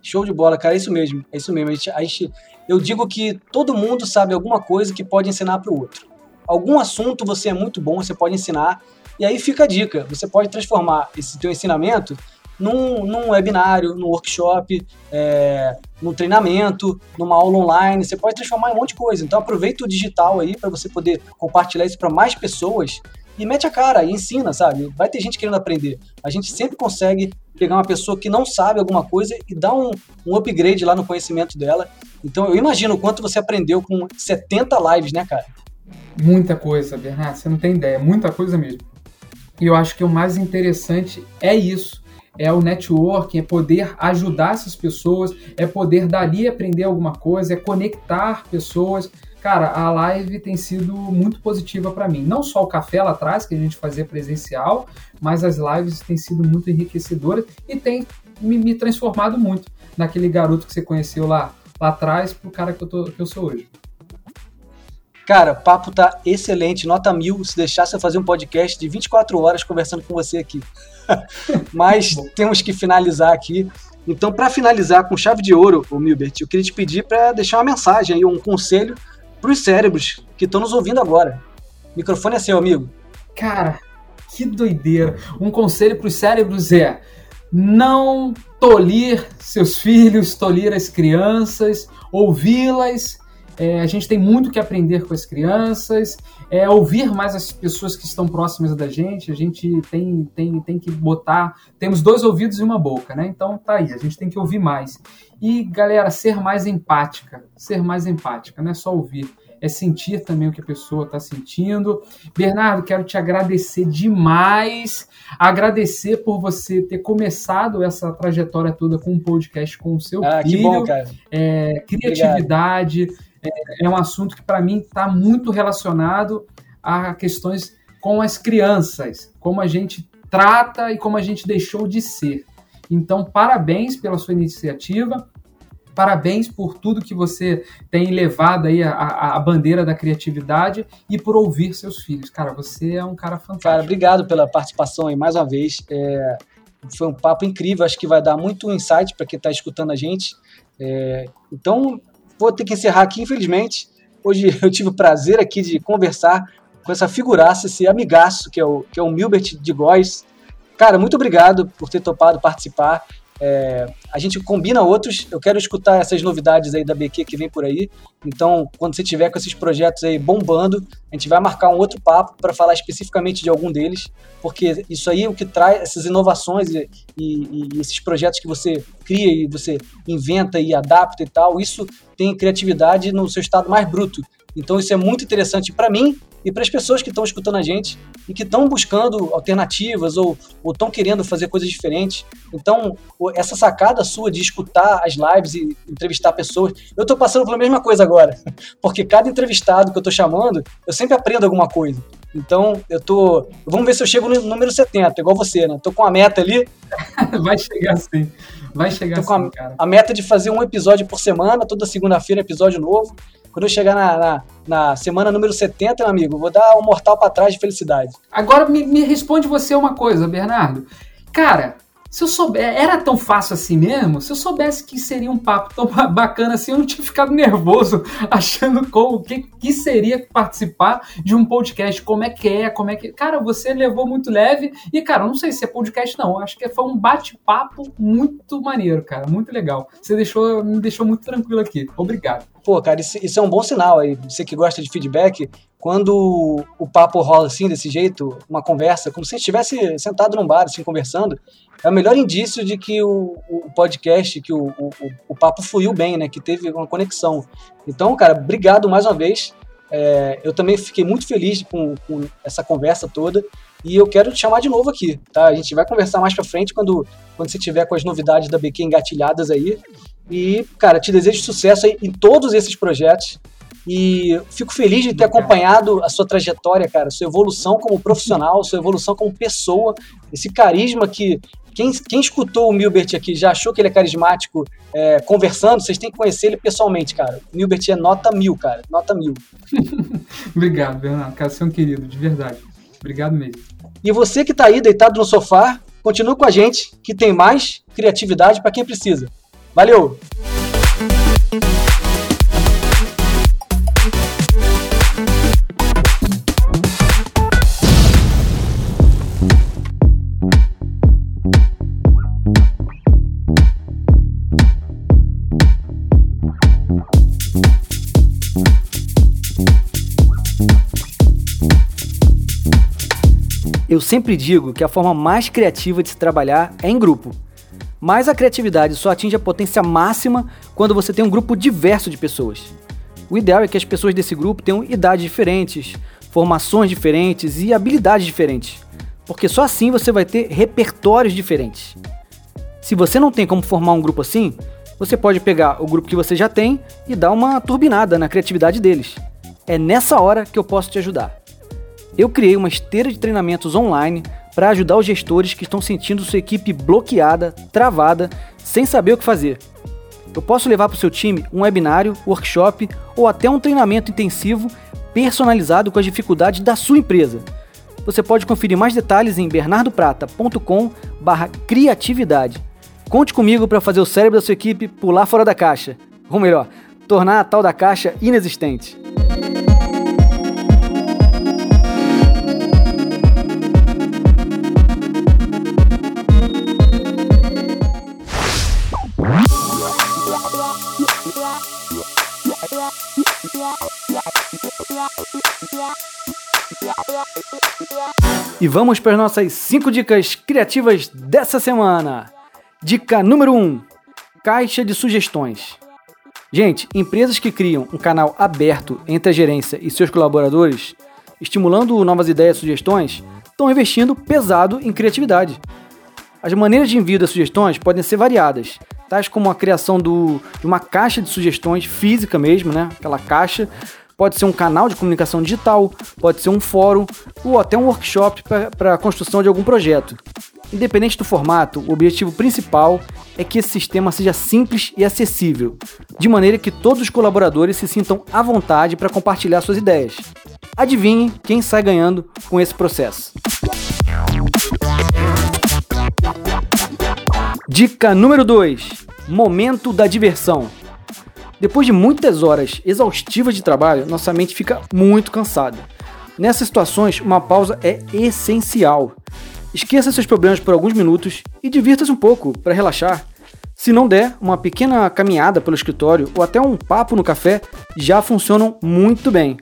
Show de bola, cara, é isso mesmo, é isso mesmo. A gente, a gente, eu digo que todo mundo sabe alguma coisa que pode ensinar para o outro. Algum assunto você é muito bom, você pode ensinar, e aí fica a dica, você pode transformar esse teu ensinamento num, num webinário, num workshop, é, num treinamento, numa aula online. Você pode transformar em um monte de coisa. Então aproveita o digital aí para você poder compartilhar isso para mais pessoas e mete a cara e ensina, sabe? Vai ter gente querendo aprender. A gente sempre consegue pegar uma pessoa que não sabe alguma coisa e dar um, um upgrade lá no conhecimento dela. Então eu imagino o quanto você aprendeu com 70 lives, né, cara? Muita coisa, Bernardo, você não tem ideia, muita coisa mesmo. E eu acho que o mais interessante é isso. É o networking, é poder ajudar essas pessoas, é poder dali aprender alguma coisa, é conectar pessoas. Cara, a live tem sido muito positiva para mim. Não só o café lá atrás, que a gente fazia presencial, mas as lives têm sido muito enriquecedoras e tem me, me transformado muito naquele garoto que você conheceu lá, lá atrás pro cara que eu, tô, que eu sou hoje. Cara, papo tá excelente, nota mil. Se deixasse eu fazer um podcast de 24 horas conversando com você aqui. Mas temos que finalizar aqui. Então, para finalizar com chave de ouro, o Milbert, eu queria te pedir para deixar uma mensagem aí, um conselho para os cérebros que estão nos ouvindo agora. O microfone é seu, amigo. Cara, que doideira. Um conselho para os cérebros é não tolir seus filhos, tolir as crianças, ouvi-las é, a gente tem muito que aprender com as crianças, é, ouvir mais as pessoas que estão próximas da gente. A gente tem, tem, tem que botar. Temos dois ouvidos e uma boca, né? Então tá aí, a gente tem que ouvir mais. E, galera, ser mais empática. Ser mais empática, não é só ouvir é sentir também o que a pessoa está sentindo. Bernardo, quero te agradecer demais, agradecer por você ter começado essa trajetória toda com um podcast com o seu ah, filho. Que bom, cara. É, criatividade, Obrigado é, é um assunto que, para mim, está muito relacionado a questões com as crianças, como a gente trata e como a gente deixou de ser. Então, parabéns pela sua iniciativa, parabéns por tudo que você tem levado aí a, a, a, bandeira da criatividade e por ouvir seus filhos. Cara, você é um cara fantástico. Cara, obrigado pela participação aí mais uma vez. É, foi um papo incrível, acho que vai dar muito insight para quem está escutando a gente. É, então, vou ter que encerrar aqui, infelizmente. Hoje eu tive o prazer aqui de conversar com essa figuraça, esse amigaço que é o, que é o Milbert de Góes. Cara, muito obrigado por ter topado participar. É, a gente combina outros. Eu quero escutar essas novidades aí da BQ que vem por aí. Então, quando você tiver com esses projetos aí bombando, a gente vai marcar um outro papo para falar especificamente de algum deles, porque isso aí é o que traz essas inovações e, e, e, esses projetos que você cria e você inventa e adapta e tal. Isso tem criatividade no seu estado mais bruto. Então, isso é muito interessante para mim e para as pessoas que estão escutando a gente e que estão buscando alternativas ou estão querendo fazer coisas diferentes. Então, essa sacada sua de escutar as lives e entrevistar pessoas, eu estou passando pela mesma coisa agora, porque cada entrevistado que eu estou chamando, eu sempre aprendo alguma coisa. Então, eu tô. Vamos ver se eu chego no número 70, igual você, né? Tô com a meta ali. Vai chegar sim. Vai chegar tô com a, cara. a meta de fazer um episódio por semana, toda segunda-feira, episódio novo. Quando eu chegar na, na, na, semana número 70, meu amigo, vou dar um mortal para trás de felicidade. Agora me, me responde você uma coisa, Bernardo. Cara, se eu souber, era tão fácil assim mesmo? Se eu soubesse que seria um papo tão bacana assim, eu não tinha ficado nervoso achando como que, que seria participar de um podcast, como é que é, como é que. Cara, você levou muito leve e, cara, não sei se é podcast, não. Acho que foi um bate-papo muito maneiro, cara. Muito legal. Você deixou, me deixou muito tranquilo aqui. Obrigado. Pô, cara, isso, isso é um bom sinal aí. Você que gosta de feedback, quando o papo rola assim, desse jeito, uma conversa, como se estivesse sentado num bar, assim, conversando, é o melhor indício de que o, o podcast, que o, o, o, papo fluiu bem, né? Que teve uma conexão. Então, cara, obrigado mais uma vez. É, eu também fiquei muito feliz com, com, essa conversa toda e eu quero te chamar de novo aqui, tá? A gente vai conversar mais pra frente quando, quando você tiver com as novidades da BQ engatilhadas aí. E, cara, te desejo sucesso aí em todos esses projetos. E fico feliz de ter acompanhado a sua trajetória, cara, sua evolução como profissional, sua evolução como pessoa, esse carisma que. Quem, quem escutou o Milbert aqui já achou que ele é carismático é, conversando, vocês têm que conhecer ele pessoalmente, cara. O Milbert é nota mil, cara. Nota mil. Obrigado, Bernardo. Cara, você é um querido, de verdade. Obrigado mesmo. E você que está aí deitado no sofá, continue com a gente, que tem mais criatividade para quem precisa. Valeu! Eu sempre digo que a forma mais criativa de se trabalhar é em grupo. Mas a criatividade só atinge a potência máxima quando você tem um grupo diverso de pessoas. O ideal é que as pessoas desse grupo tenham idades diferentes, formações diferentes e habilidades diferentes, porque só assim você vai ter repertórios diferentes. Se você não tem como formar um grupo assim, você pode pegar o grupo que você já tem e dar uma turbinada na criatividade deles. É nessa hora que eu posso te ajudar. Eu criei uma esteira de treinamentos online para ajudar os gestores que estão sentindo sua equipe bloqueada, travada, sem saber o que fazer. Eu posso levar para o seu time um webinário, workshop ou até um treinamento intensivo personalizado com as dificuldades da sua empresa. Você pode conferir mais detalhes em bernardoprata.com/criatividade. Conte comigo para fazer o cérebro da sua equipe pular fora da caixa, ou melhor, tornar a tal da caixa inexistente. E vamos para as nossas 5 dicas criativas dessa semana. Dica número 1: um, Caixa de sugestões. Gente, empresas que criam um canal aberto entre a gerência e seus colaboradores, estimulando novas ideias e sugestões, estão investindo pesado em criatividade. As maneiras de envio das sugestões podem ser variadas, tais como a criação do, de uma caixa de sugestões física mesmo, né? Aquela caixa, Pode ser um canal de comunicação digital, pode ser um fórum ou até um workshop para a construção de algum projeto. Independente do formato, o objetivo principal é que esse sistema seja simples e acessível, de maneira que todos os colaboradores se sintam à vontade para compartilhar suas ideias. Adivinhe quem sai ganhando com esse processo. Dica número 2: Momento da diversão. Depois de muitas horas exaustivas de trabalho, nossa mente fica muito cansada. Nessas situações, uma pausa é essencial. Esqueça seus problemas por alguns minutos e divirta-se um pouco para relaxar. Se não der, uma pequena caminhada pelo escritório ou até um papo no café já funcionam muito bem.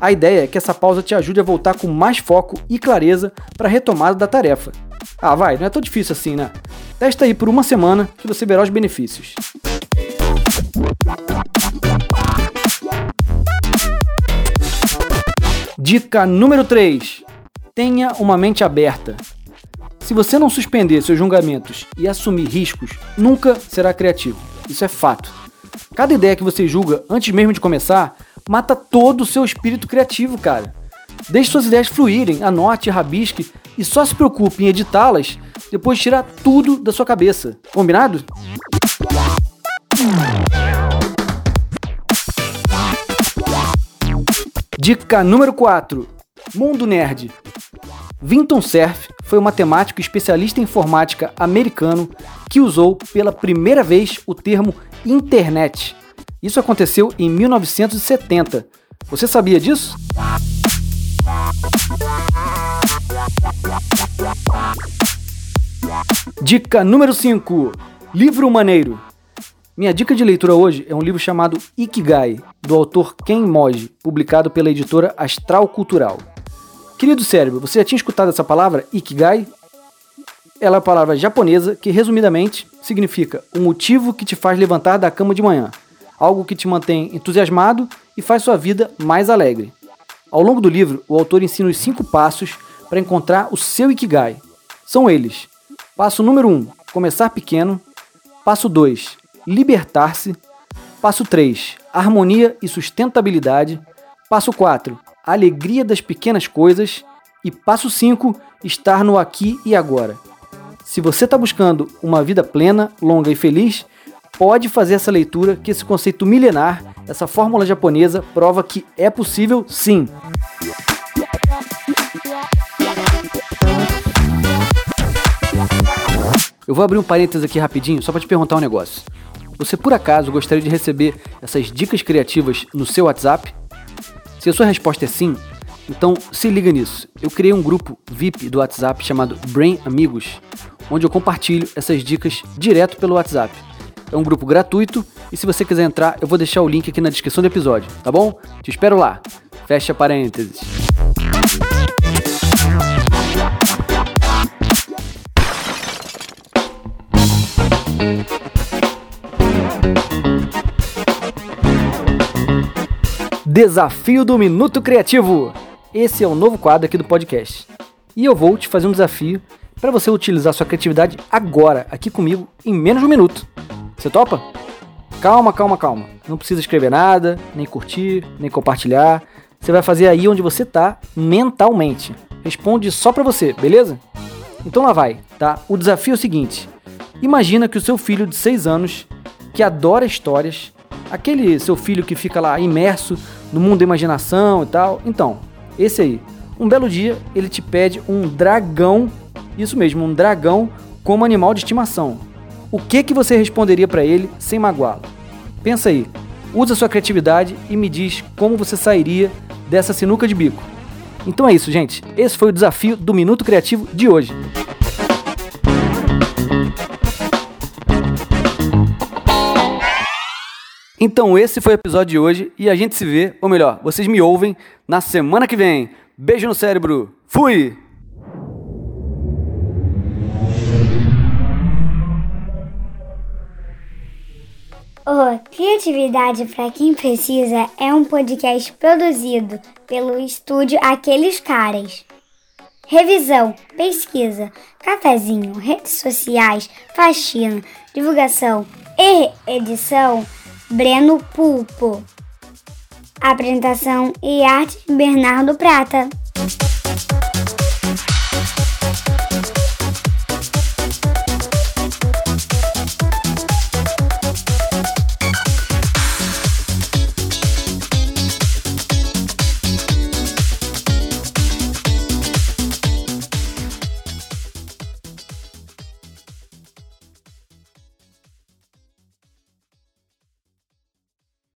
A ideia é que essa pausa te ajude a voltar com mais foco e clareza para a retomada da tarefa. Ah, vai, não é tão difícil assim, né? Testa aí por uma semana que você verá os benefícios. Dica número 3: Tenha uma mente aberta. Se você não suspender seus julgamentos e assumir riscos, nunca será criativo. Isso é fato. Cada ideia que você julga antes mesmo de começar mata todo o seu espírito criativo, cara. Deixe suas ideias fluírem, anote, rabisque e só se preocupe em editá-las depois de tirar tudo da sua cabeça. Combinado? Dica número 4: Mundo Nerd. Vinton Cerf foi um matemático especialista em informática americano que usou pela primeira vez o termo internet. Isso aconteceu em 1970. Você sabia disso? Dica número 5: Livro maneiro. Minha dica de leitura hoje é um livro chamado Ikigai, do autor Ken Moji, publicado pela editora Astral Cultural. Querido cérebro, você já tinha escutado essa palavra, Ikigai? Ela é uma palavra japonesa que, resumidamente, significa o motivo que te faz levantar da cama de manhã, algo que te mantém entusiasmado e faz sua vida mais alegre. Ao longo do livro, o autor ensina os cinco passos para encontrar o seu Ikigai. São eles: passo número 1, um, começar pequeno. Passo 2, libertar-se. Passo 3, harmonia e sustentabilidade. Passo 4, alegria das pequenas coisas. E passo 5, estar no aqui e agora. Se você está buscando uma vida plena, longa e feliz, pode fazer essa leitura que esse conceito milenar, essa fórmula japonesa, prova que é possível sim. Eu vou abrir um parênteses aqui rapidinho só para te perguntar um negócio. Você por acaso gostaria de receber essas dicas criativas no seu WhatsApp? Se a sua resposta é sim, então se liga nisso. Eu criei um grupo VIP do WhatsApp chamado Brain Amigos, onde eu compartilho essas dicas direto pelo WhatsApp. É um grupo gratuito e se você quiser entrar, eu vou deixar o link aqui na descrição do episódio, tá bom? Te espero lá. Fecha parênteses. Desafio do Minuto Criativo. Esse é o novo quadro aqui do podcast. E eu vou te fazer um desafio para você utilizar sua criatividade agora, aqui comigo, em menos de um minuto. Você topa? Calma, calma, calma. Não precisa escrever nada, nem curtir, nem compartilhar. Você vai fazer aí onde você tá mentalmente. Responde só para você, beleza? Então lá vai, tá? O desafio é o seguinte: imagina que o seu filho de 6 anos, que adora histórias, aquele seu filho que fica lá imerso no mundo da imaginação e tal. Então, esse aí. Um belo dia, ele te pede um dragão, isso mesmo, um dragão como animal de estimação. O que que você responderia para ele sem magoá-lo? Pensa aí. Usa sua criatividade e me diz como você sairia dessa sinuca de bico. Então é isso, gente. Esse foi o desafio do Minuto Criativo de hoje. Então esse foi o episódio de hoje e a gente se vê, ou melhor, vocês me ouvem na semana que vem. Beijo no cérebro. Fui! O Criatividade para quem precisa é um podcast produzido pelo estúdio Aqueles Caras. Revisão, pesquisa, cafezinho, redes sociais, faxina, divulgação e edição Breno Pulpo. Apresentação e arte Bernardo Prata.